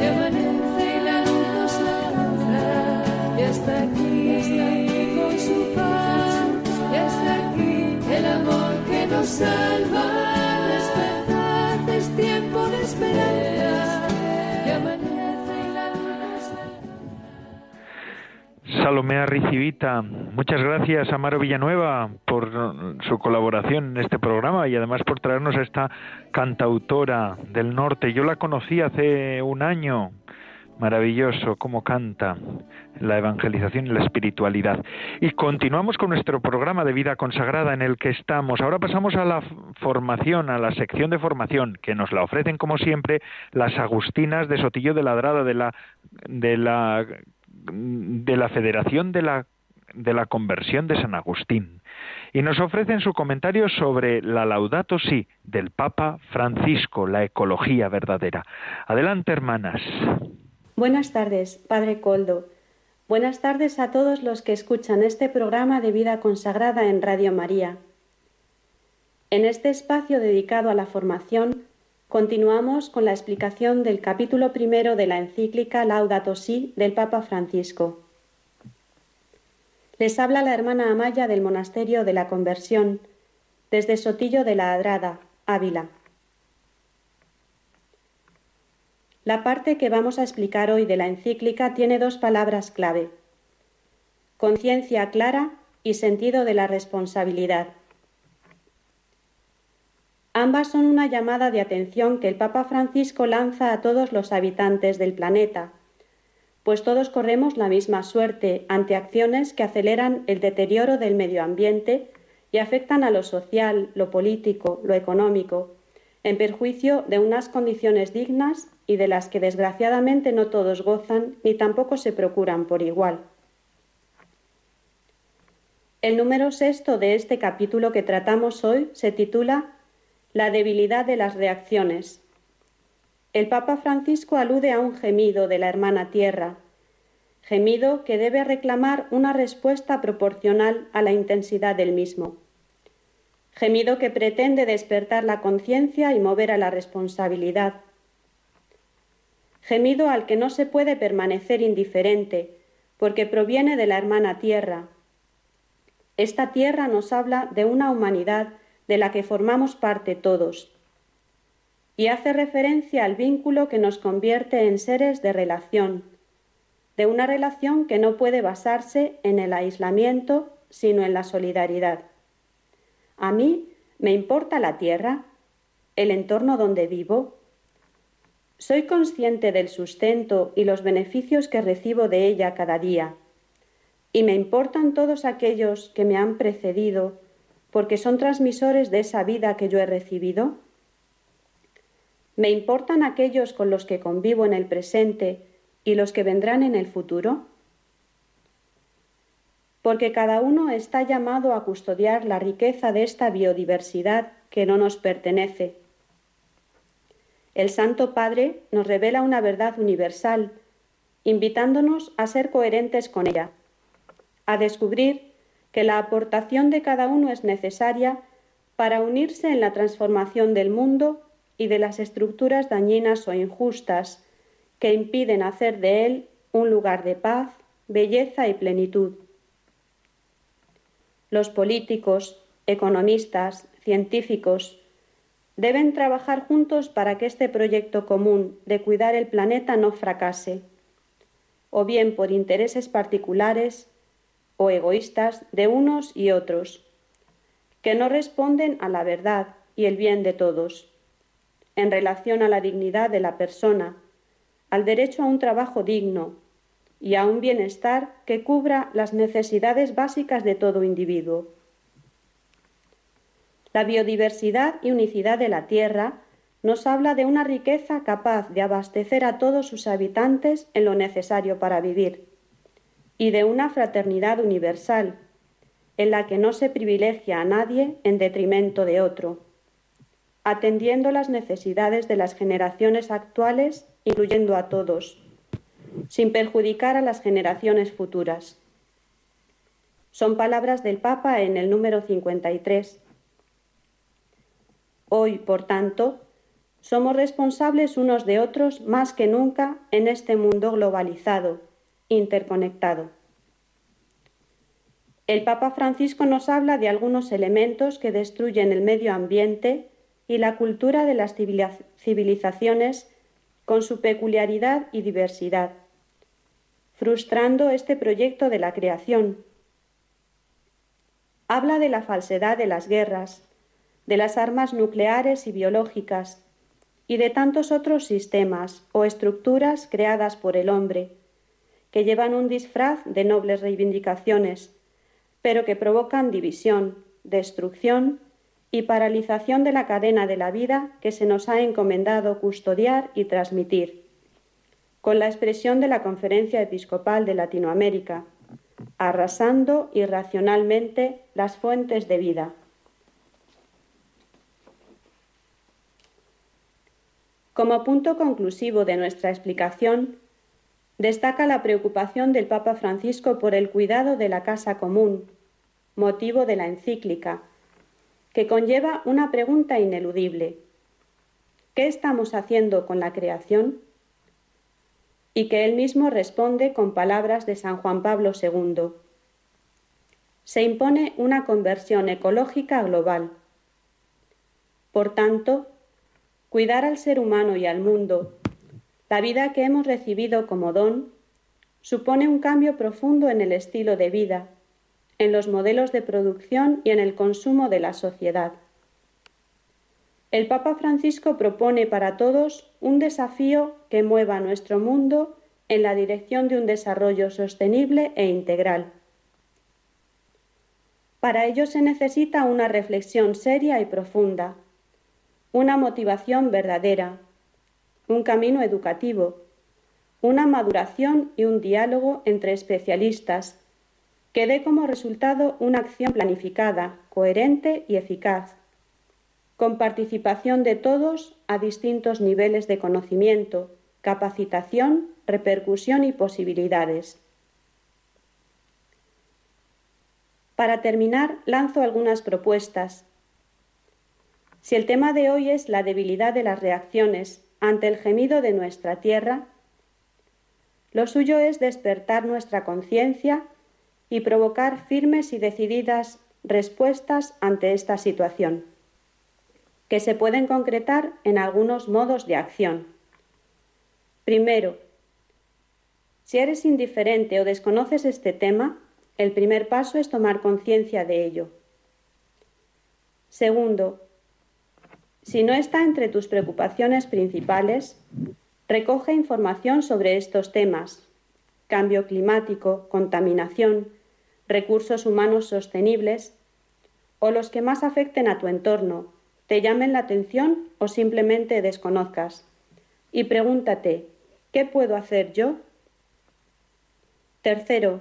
y amanece y la luz nos alcanza, ya está aquí, ya está aquí con su paz, ya está aquí el amor que nos salva. Despertad, es tiempo de esperanza, Salomea Ricivita, muchas gracias a Maro Villanueva por su colaboración en este programa y además por traernos a esta cantautora del norte. Yo la conocí hace un año. Maravilloso cómo canta la evangelización y la espiritualidad. Y continuamos con nuestro programa de vida consagrada en el que estamos. Ahora pasamos a la formación, a la sección de formación, que nos la ofrecen como siempre las Agustinas de Sotillo de Ladrada de la de la de la Federación de la de la Conversión de San Agustín y nos ofrecen su comentario sobre la Laudato Si del Papa Francisco, la ecología verdadera. Adelante, hermanas. Buenas tardes, Padre Coldo. Buenas tardes a todos los que escuchan este programa de vida consagrada en Radio María. En este espacio dedicado a la formación, continuamos con la explicación del capítulo primero de la encíclica Laudato Si del Papa Francisco. Les habla la hermana Amaya del Monasterio de la Conversión, desde Sotillo de la Adrada, Ávila. La parte que vamos a explicar hoy de la encíclica tiene dos palabras clave, conciencia clara y sentido de la responsabilidad. Ambas son una llamada de atención que el Papa Francisco lanza a todos los habitantes del planeta, pues todos corremos la misma suerte ante acciones que aceleran el deterioro del medio ambiente y afectan a lo social, lo político, lo económico, en perjuicio de unas condiciones dignas y de las que desgraciadamente no todos gozan ni tampoco se procuran por igual. El número sexto de este capítulo que tratamos hoy se titula La debilidad de las reacciones. El Papa Francisco alude a un gemido de la hermana tierra, gemido que debe reclamar una respuesta proporcional a la intensidad del mismo gemido que pretende despertar la conciencia y mover a la responsabilidad, gemido al que no se puede permanecer indiferente, porque proviene de la hermana tierra. Esta tierra nos habla de una humanidad de la que formamos parte todos, y hace referencia al vínculo que nos convierte en seres de relación, de una relación que no puede basarse en el aislamiento, sino en la solidaridad. A mí me importa la tierra, el entorno donde vivo. Soy consciente del sustento y los beneficios que recibo de ella cada día. Y me importan todos aquellos que me han precedido porque son transmisores de esa vida que yo he recibido. ¿Me importan aquellos con los que convivo en el presente y los que vendrán en el futuro? porque cada uno está llamado a custodiar la riqueza de esta biodiversidad que no nos pertenece. El Santo Padre nos revela una verdad universal, invitándonos a ser coherentes con ella, a descubrir que la aportación de cada uno es necesaria para unirse en la transformación del mundo y de las estructuras dañinas o injustas que impiden hacer de él un lugar de paz, belleza y plenitud. Los políticos, economistas, científicos deben trabajar juntos para que este proyecto común de cuidar el planeta no fracase, o bien por intereses particulares o egoístas de unos y otros, que no responden a la verdad y el bien de todos, en relación a la dignidad de la persona, al derecho a un trabajo digno, y a un bienestar que cubra las necesidades básicas de todo individuo. La biodiversidad y unicidad de la Tierra nos habla de una riqueza capaz de abastecer a todos sus habitantes en lo necesario para vivir, y de una fraternidad universal, en la que no se privilegia a nadie en detrimento de otro, atendiendo las necesidades de las generaciones actuales, incluyendo a todos, sin perjudicar a las generaciones futuras. Son palabras del Papa en el número 53. Hoy, por tanto, somos responsables unos de otros más que nunca en este mundo globalizado, interconectado. El Papa Francisco nos habla de algunos elementos que destruyen el medio ambiente y la cultura de las civilizaciones con su peculiaridad y diversidad, frustrando este proyecto de la creación. Habla de la falsedad de las guerras, de las armas nucleares y biológicas, y de tantos otros sistemas o estructuras creadas por el hombre, que llevan un disfraz de nobles reivindicaciones, pero que provocan división, destrucción y paralización de la cadena de la vida que se nos ha encomendado custodiar y transmitir, con la expresión de la Conferencia Episcopal de Latinoamérica, arrasando irracionalmente las fuentes de vida. Como punto conclusivo de nuestra explicación, destaca la preocupación del Papa Francisco por el cuidado de la casa común, motivo de la encíclica, que conlleva una pregunta ineludible. ¿Qué estamos haciendo con la creación? Y que él mismo responde con palabras de San Juan Pablo II. Se impone una conversión ecológica global. Por tanto, cuidar al ser humano y al mundo la vida que hemos recibido como don supone un cambio profundo en el estilo de vida, en los modelos de producción y en el consumo de la sociedad. El Papa Francisco propone para todos un desafío que mueva nuestro mundo en la dirección de un desarrollo sostenible e integral. Para ello se necesita una reflexión seria y profunda, una motivación verdadera, un camino educativo, una maduración y un diálogo entre especialistas que dé como resultado una acción planificada, coherente y eficaz, con participación de todos a distintos niveles de conocimiento, capacitación, repercusión y posibilidades. Para terminar, lanzo algunas propuestas. Si el tema de hoy es la debilidad de las reacciones ante el gemido de nuestra tierra, lo suyo es despertar nuestra conciencia y provocar firmes y decididas respuestas ante esta situación, que se pueden concretar en algunos modos de acción. Primero, si eres indiferente o desconoces este tema, el primer paso es tomar conciencia de ello. Segundo, si no está entre tus preocupaciones principales, recoge información sobre estos temas, cambio climático, contaminación, recursos humanos sostenibles, o los que más afecten a tu entorno, te llamen la atención o simplemente desconozcas. Y pregúntate, ¿qué puedo hacer yo? Tercero,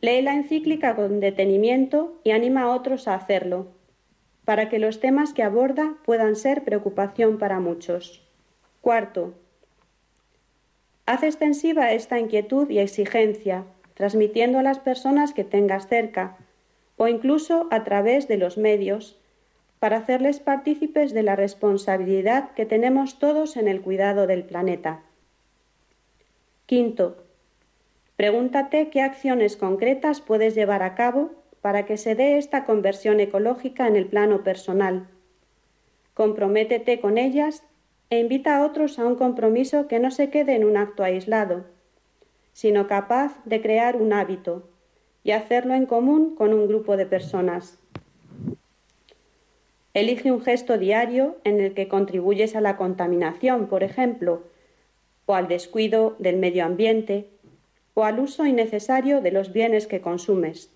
lee la encíclica con detenimiento y anima a otros a hacerlo para que los temas que aborda puedan ser preocupación para muchos. Cuarto, haz extensiva esta inquietud y exigencia, transmitiendo a las personas que tengas cerca, o incluso a través de los medios, para hacerles partícipes de la responsabilidad que tenemos todos en el cuidado del planeta. Quinto, pregúntate qué acciones concretas puedes llevar a cabo para que se dé esta conversión ecológica en el plano personal. Comprométete con ellas e invita a otros a un compromiso que no se quede en un acto aislado, sino capaz de crear un hábito y hacerlo en común con un grupo de personas. Elige un gesto diario en el que contribuyes a la contaminación, por ejemplo, o al descuido del medio ambiente, o al uso innecesario de los bienes que consumes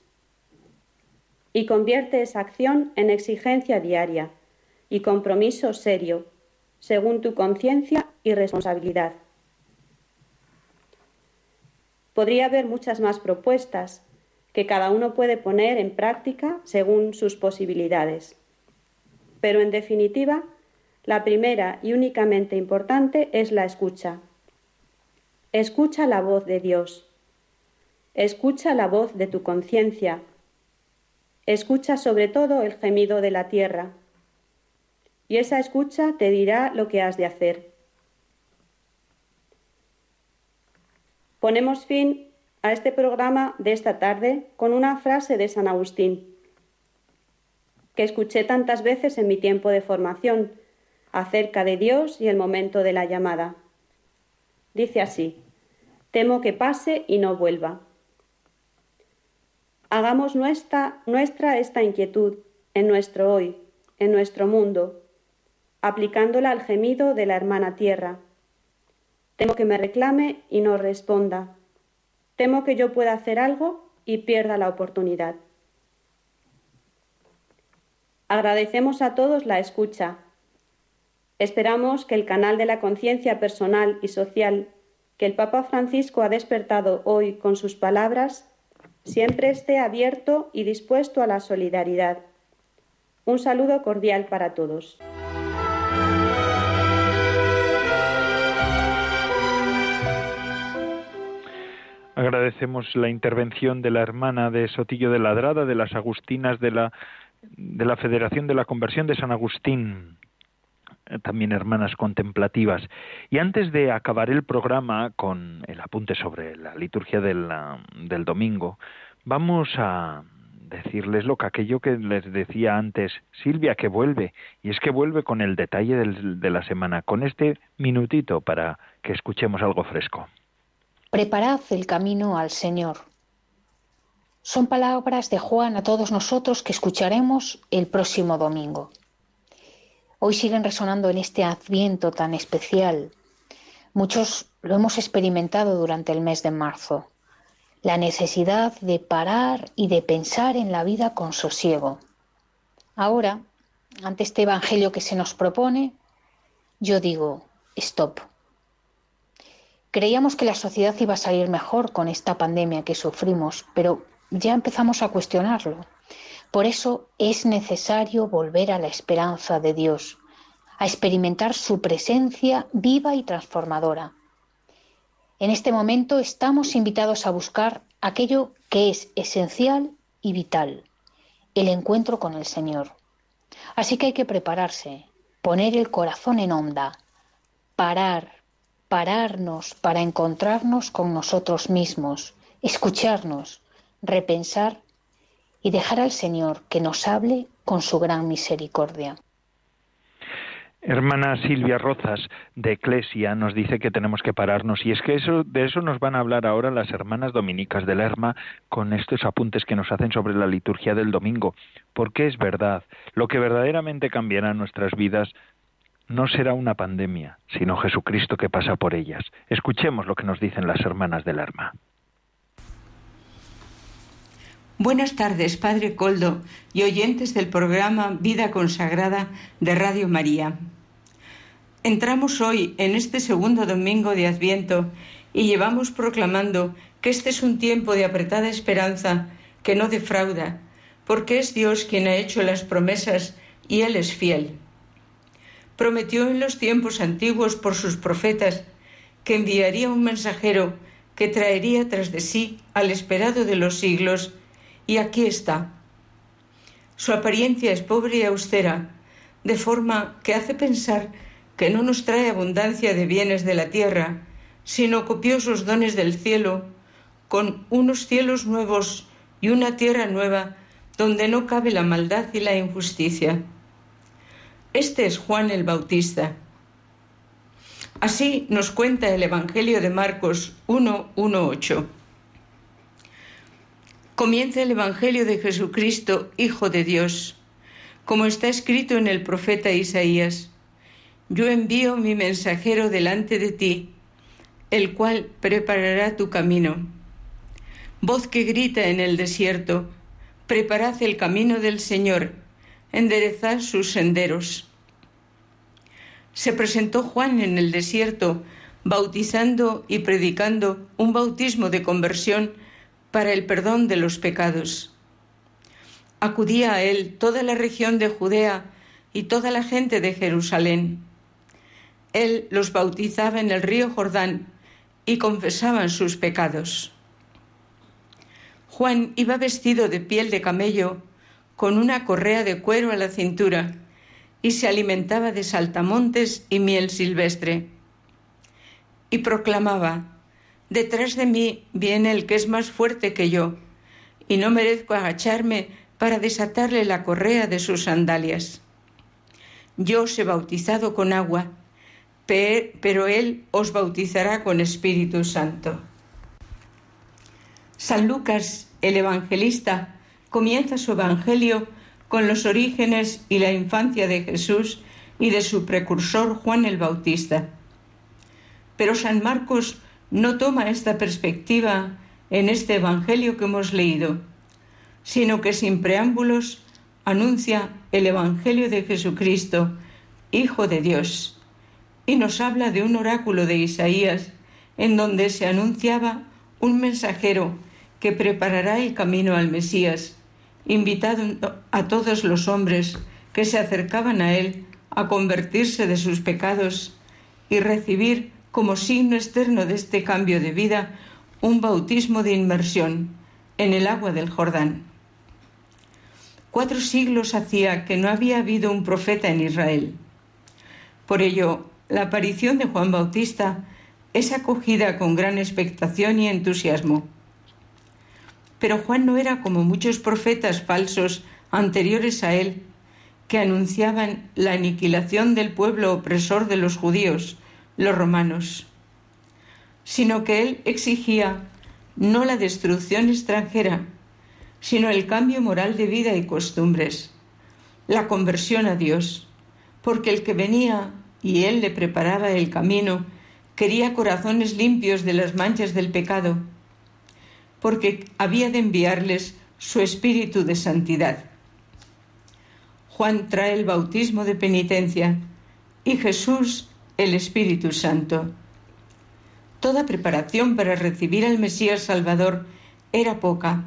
y convierte esa acción en exigencia diaria y compromiso serio, según tu conciencia y responsabilidad. Podría haber muchas más propuestas que cada uno puede poner en práctica según sus posibilidades. Pero en definitiva, la primera y únicamente importante es la escucha. Escucha la voz de Dios. Escucha la voz de tu conciencia. Escucha sobre todo el gemido de la tierra. Y esa escucha te dirá lo que has de hacer. Ponemos fin a este programa de esta tarde con una frase de San Agustín que escuché tantas veces en mi tiempo de formación acerca de Dios y el momento de la llamada. Dice así, temo que pase y no vuelva. Hagamos nuestra, nuestra esta inquietud en nuestro hoy, en nuestro mundo, aplicándola al gemido de la hermana tierra. Temo que me reclame y no responda. Temo que yo pueda hacer algo y pierda la oportunidad. Agradecemos a todos la escucha. Esperamos que el canal de la conciencia personal y social que el Papa Francisco ha despertado hoy con sus palabras siempre esté abierto y dispuesto a la solidaridad. Un saludo cordial para todos. Agradecemos la intervención de la hermana de Sotillo de Ladrada, de las Agustinas de la de la Federación de la Conversión de San Agustín, también hermanas contemplativas. Y antes de acabar el programa con el apunte sobre la liturgia del, domingo, vamos a decirles lo que aquello que les decía antes, Silvia, que vuelve, y es que vuelve con el detalle de la semana, con este minutito para que escuchemos algo fresco. Preparad el camino al Señor son palabras de Juan a todos nosotros que escucharemos el próximo domingo. Hoy siguen resonando en este adviento tan especial. Muchos lo hemos experimentado durante el mes de marzo. La necesidad de parar y de pensar en la vida con sosiego. Ahora, ante este Evangelio que se nos propone, yo digo, stop. Creíamos que la sociedad iba a salir mejor con esta pandemia que sufrimos, pero ya empezamos a cuestionarlo. Por eso es necesario volver a la esperanza de Dios, a experimentar su presencia viva y transformadora. En este momento estamos invitados a buscar aquello que es esencial y vital, el encuentro con el Señor. Así que hay que prepararse, poner el corazón en onda, parar, pararnos para encontrarnos con nosotros mismos, escucharnos, repensar y dejar al Señor que nos hable con su gran misericordia. Hermana Silvia Rozas de Eclesia nos dice que tenemos que pararnos y es que eso de eso nos van a hablar ahora las hermanas dominicas del Lerma con estos apuntes que nos hacen sobre la liturgia del domingo, porque es verdad, lo que verdaderamente cambiará nuestras vidas no será una pandemia, sino Jesucristo que pasa por ellas. Escuchemos lo que nos dicen las hermanas del Lerma. Buenas tardes, Padre Coldo y oyentes del programa Vida Consagrada de Radio María. Entramos hoy en este segundo domingo de Adviento y llevamos proclamando que este es un tiempo de apretada esperanza que no defrauda, porque es Dios quien ha hecho las promesas y Él es fiel. Prometió en los tiempos antiguos por sus profetas que enviaría un mensajero que traería tras de sí al esperado de los siglos y aquí está. Su apariencia es pobre y austera, de forma que hace pensar que no nos trae abundancia de bienes de la tierra, sino copiosos dones del cielo, con unos cielos nuevos y una tierra nueva donde no cabe la maldad y la injusticia. Este es Juan el Bautista. Así nos cuenta el Evangelio de Marcos 1.1.8. Comienza el Evangelio de Jesucristo, Hijo de Dios, como está escrito en el profeta Isaías. Yo envío mi mensajero delante de ti, el cual preparará tu camino. Voz que grita en el desierto, preparad el camino del Señor, enderezad sus senderos. Se presentó Juan en el desierto, bautizando y predicando un bautismo de conversión para el perdón de los pecados. Acudía a él toda la región de Judea y toda la gente de Jerusalén. Él los bautizaba en el río Jordán y confesaban sus pecados. Juan iba vestido de piel de camello, con una correa de cuero a la cintura, y se alimentaba de saltamontes y miel silvestre. Y proclamaba, Detrás de mí viene el que es más fuerte que yo, y no merezco agacharme para desatarle la correa de sus sandalias. Yo os he bautizado con agua, pero él os bautizará con Espíritu Santo. San Lucas, el evangelista, comienza su evangelio con los orígenes y la infancia de Jesús y de su precursor Juan el Bautista. Pero San Marcos no toma esta perspectiva en este evangelio que hemos leído, sino que sin preámbulos anuncia el evangelio de Jesucristo, Hijo de Dios, y nos habla de un oráculo de Isaías en donde se anunciaba un mensajero que preparará el camino al Mesías, invitando a todos los hombres que se acercaban a él a convertirse de sus pecados y recibir como signo externo de este cambio de vida un bautismo de inmersión en el agua del Jordán. Cuatro siglos hacía que no había habido un profeta en Israel. Por ello, la aparición de Juan Bautista es acogida con gran expectación y entusiasmo. Pero Juan no era como muchos profetas falsos anteriores a él, que anunciaban la aniquilación del pueblo opresor de los judíos, los romanos, sino que él exigía no la destrucción extranjera, sino el cambio moral de vida y costumbres, la conversión a Dios, porque el que venía y él le preparaba el camino quería corazones limpios de las manchas del pecado porque había de enviarles su espíritu de santidad. Juan trae el bautismo de penitencia y Jesús el Espíritu Santo. Toda preparación para recibir al Mesías Salvador era poca,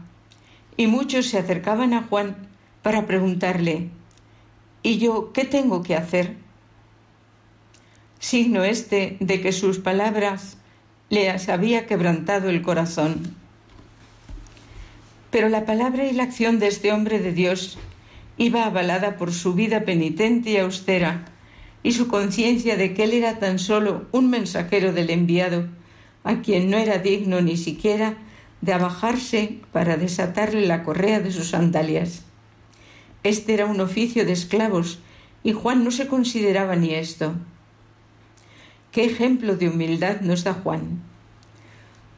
y muchos se acercaban a Juan para preguntarle, ¿y yo qué tengo que hacer? Signo este de que sus palabras le había quebrantado el corazón. Pero la palabra y la acción de este hombre de Dios iba avalada por su vida penitente y austera y su conciencia de que él era tan solo un mensajero del enviado, a quien no era digno ni siquiera de abajarse para desatarle la correa de sus sandalias. Este era un oficio de esclavos y Juan no se consideraba ni esto. ¿Qué ejemplo de humildad nos da Juan?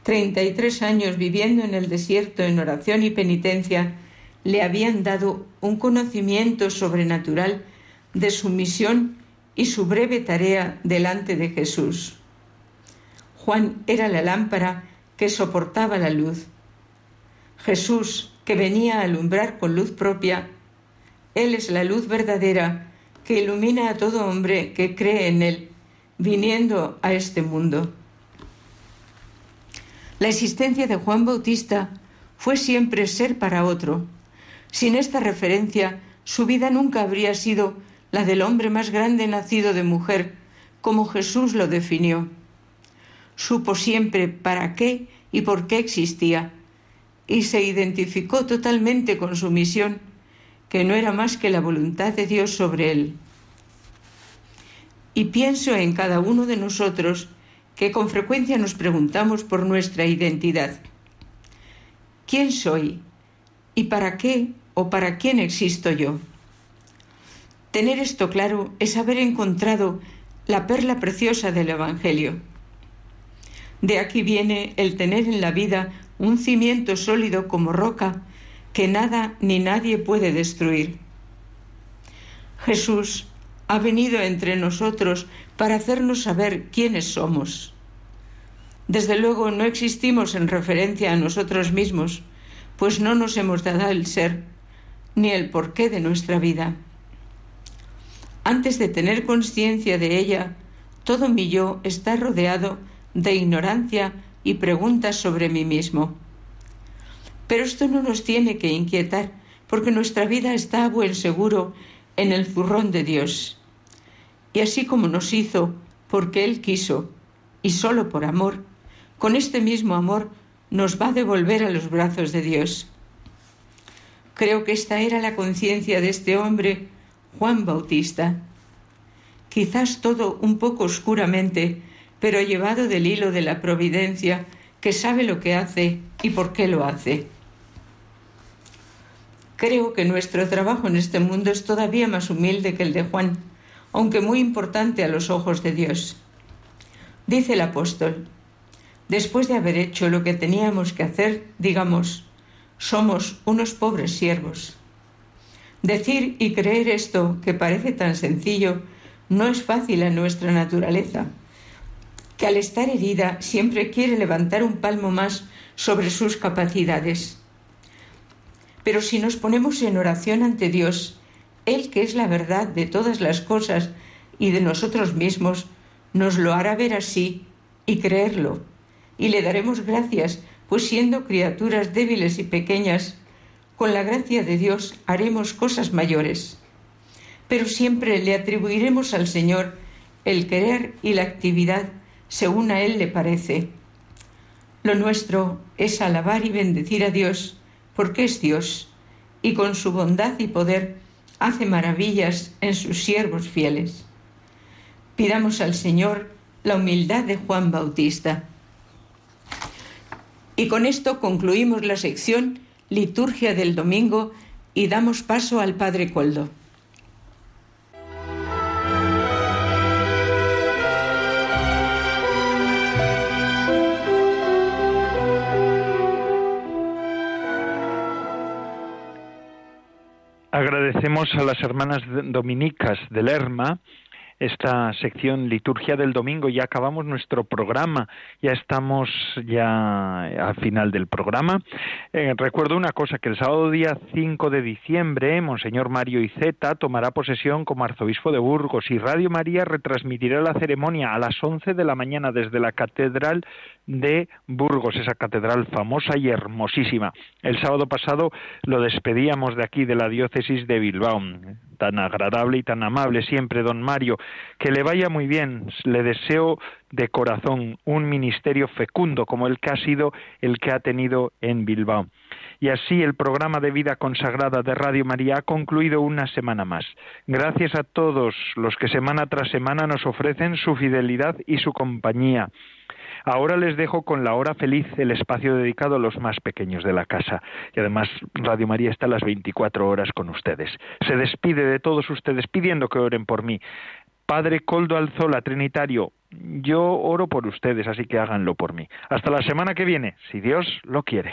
Treinta y tres años viviendo en el desierto en oración y penitencia le habían dado un conocimiento sobrenatural de su misión y su breve tarea delante de Jesús. Juan era la lámpara que soportaba la luz. Jesús, que venía a alumbrar con luz propia, Él es la luz verdadera que ilumina a todo hombre que cree en Él, viniendo a este mundo. La existencia de Juan Bautista fue siempre ser para otro. Sin esta referencia, su vida nunca habría sido la del hombre más grande nacido de mujer, como Jesús lo definió. Supo siempre para qué y por qué existía, y se identificó totalmente con su misión, que no era más que la voluntad de Dios sobre él. Y pienso en cada uno de nosotros que con frecuencia nos preguntamos por nuestra identidad. ¿Quién soy? ¿Y para qué o para quién existo yo? Tener esto claro es haber encontrado la perla preciosa del Evangelio. De aquí viene el tener en la vida un cimiento sólido como roca que nada ni nadie puede destruir. Jesús ha venido entre nosotros para hacernos saber quiénes somos. Desde luego no existimos en referencia a nosotros mismos, pues no nos hemos dado el ser ni el porqué de nuestra vida. Antes de tener conciencia de ella, todo mi yo está rodeado de ignorancia y preguntas sobre mí mismo. Pero esto no nos tiene que inquietar, porque nuestra vida está a buen seguro en el zurrón de Dios. Y así como nos hizo, porque Él quiso, y solo por amor, con este mismo amor nos va a devolver a los brazos de Dios. Creo que esta era la conciencia de este hombre, Juan Bautista. Quizás todo un poco oscuramente, pero llevado del hilo de la providencia, que sabe lo que hace y por qué lo hace. Creo que nuestro trabajo en este mundo es todavía más humilde que el de Juan, aunque muy importante a los ojos de Dios. Dice el apóstol, después de haber hecho lo que teníamos que hacer, digamos, somos unos pobres siervos. Decir y creer esto, que parece tan sencillo, no es fácil en nuestra naturaleza, que al estar herida siempre quiere levantar un palmo más sobre sus capacidades. Pero si nos ponemos en oración ante Dios, Él que es la verdad de todas las cosas y de nosotros mismos, nos lo hará ver así y creerlo, y le daremos gracias, pues siendo criaturas débiles y pequeñas, con la gracia de Dios haremos cosas mayores. Pero siempre le atribuiremos al Señor el querer y la actividad según a Él le parece. Lo nuestro es alabar y bendecir a Dios, porque es Dios, y con su bondad y poder hace maravillas en sus siervos fieles. Pidamos al Señor la humildad de Juan Bautista. Y con esto concluimos la sección Liturgia del Domingo y damos paso al Padre Coldo. Agradecemos a las hermanas dominicas de Lerma esta sección liturgia del domingo. Ya acabamos nuestro programa, ya estamos ya al final del programa. Eh, recuerdo una cosa, que el sábado día 5 de diciembre, Monseñor Mario Iceta tomará posesión como arzobispo de Burgos y Radio María retransmitirá la ceremonia a las 11 de la mañana desde la Catedral de Burgos, esa catedral famosa y hermosísima. El sábado pasado lo despedíamos de aquí, de la diócesis de Bilbao tan agradable y tan amable siempre, don Mario. Que le vaya muy bien. Le deseo de corazón un ministerio fecundo como el que ha sido el que ha tenido en Bilbao. Y así el programa de vida consagrada de Radio María ha concluido una semana más. Gracias a todos los que semana tras semana nos ofrecen su fidelidad y su compañía. Ahora les dejo con la hora feliz, el espacio dedicado a los más pequeños de la casa. Y además Radio María está a las 24 horas con ustedes. Se despide de todos ustedes pidiendo que oren por mí. Padre Coldo Alzola, Trinitario, yo oro por ustedes, así que háganlo por mí. Hasta la semana que viene, si Dios lo quiere.